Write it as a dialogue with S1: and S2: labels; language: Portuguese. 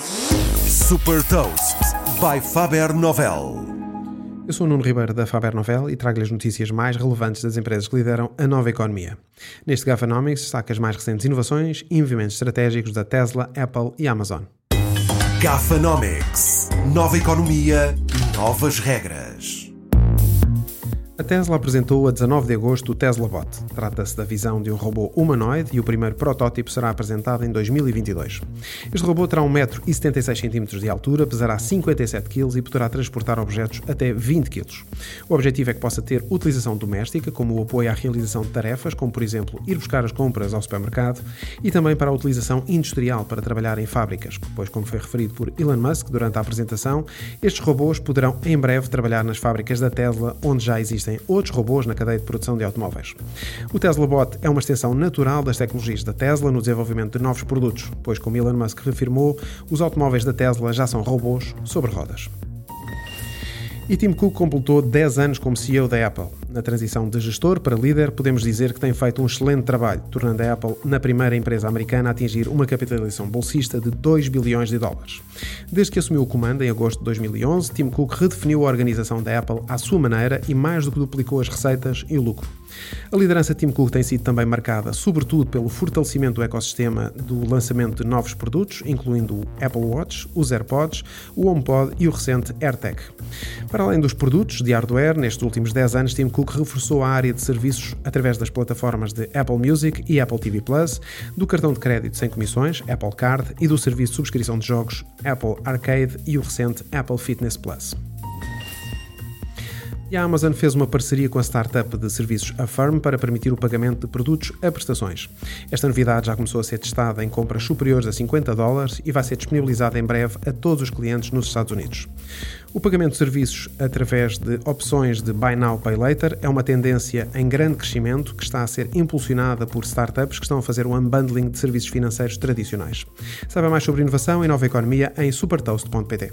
S1: Super Toast by Faber Novel.
S2: Eu sou o Nuno Ribeiro da Faber Novel e trago-lhe as notícias mais relevantes das empresas que lideram a nova economia. Neste Gafanomics destaca as mais recentes inovações e investimentos estratégicos da Tesla, Apple e Amazon.
S1: Gafanomics. Nova economia, novas regras.
S2: A Tesla apresentou a 19 de agosto o Tesla Bot. Trata-se da visão de um robô humanoide e o primeiro protótipo será apresentado em 2022. Este robô terá 1,76m de altura, pesará 57 kg e poderá transportar objetos até 20 kg. O objetivo é que possa ter utilização doméstica, como o apoio à realização de tarefas, como por exemplo ir buscar as compras ao supermercado, e também para a utilização industrial para trabalhar em fábricas, pois, como foi referido por Elon Musk durante a apresentação, estes robôs poderão em breve trabalhar nas fábricas da Tesla, onde já existem existem outros robôs na cadeia de produção de automóveis. O Tesla Bot é uma extensão natural das tecnologias da Tesla no desenvolvimento de novos produtos, pois, como Elon Musk reafirmou, os automóveis da Tesla já são robôs sobre rodas. E Tim Cook completou 10 anos como CEO da Apple. Na transição de gestor para líder, podemos dizer que tem feito um excelente trabalho, tornando a Apple na primeira empresa americana a atingir uma capitalização bolsista de 2 bilhões de dólares. Desde que assumiu o comando em agosto de 2011, Tim Cook redefiniu a organização da Apple à sua maneira e mais do que duplicou as receitas e o lucro. A liderança de Tim Cook tem sido também marcada, sobretudo, pelo fortalecimento do ecossistema do lançamento de novos produtos, incluindo o Apple Watch, os AirPods, o HomePod e o recente AirTag. Para além dos produtos de hardware, nestes últimos 10 anos, Tim Cook reforçou a área de serviços através das plataformas de Apple Music e Apple TV Plus, do cartão de crédito sem comissões, Apple Card, e do serviço de subscrição de jogos Apple Arcade e o recente Apple Fitness Plus. E a Amazon fez uma parceria com a startup de serviços Affirm para permitir o pagamento de produtos a prestações. Esta novidade já começou a ser testada em compras superiores a 50 dólares e vai ser disponibilizada em breve a todos os clientes nos Estados Unidos. O pagamento de serviços através de opções de Buy Now Pay Later é uma tendência em grande crescimento que está a ser impulsionada por startups que estão a fazer um unbundling de serviços financeiros tradicionais. Saiba mais sobre inovação e nova economia em supertoast.pt.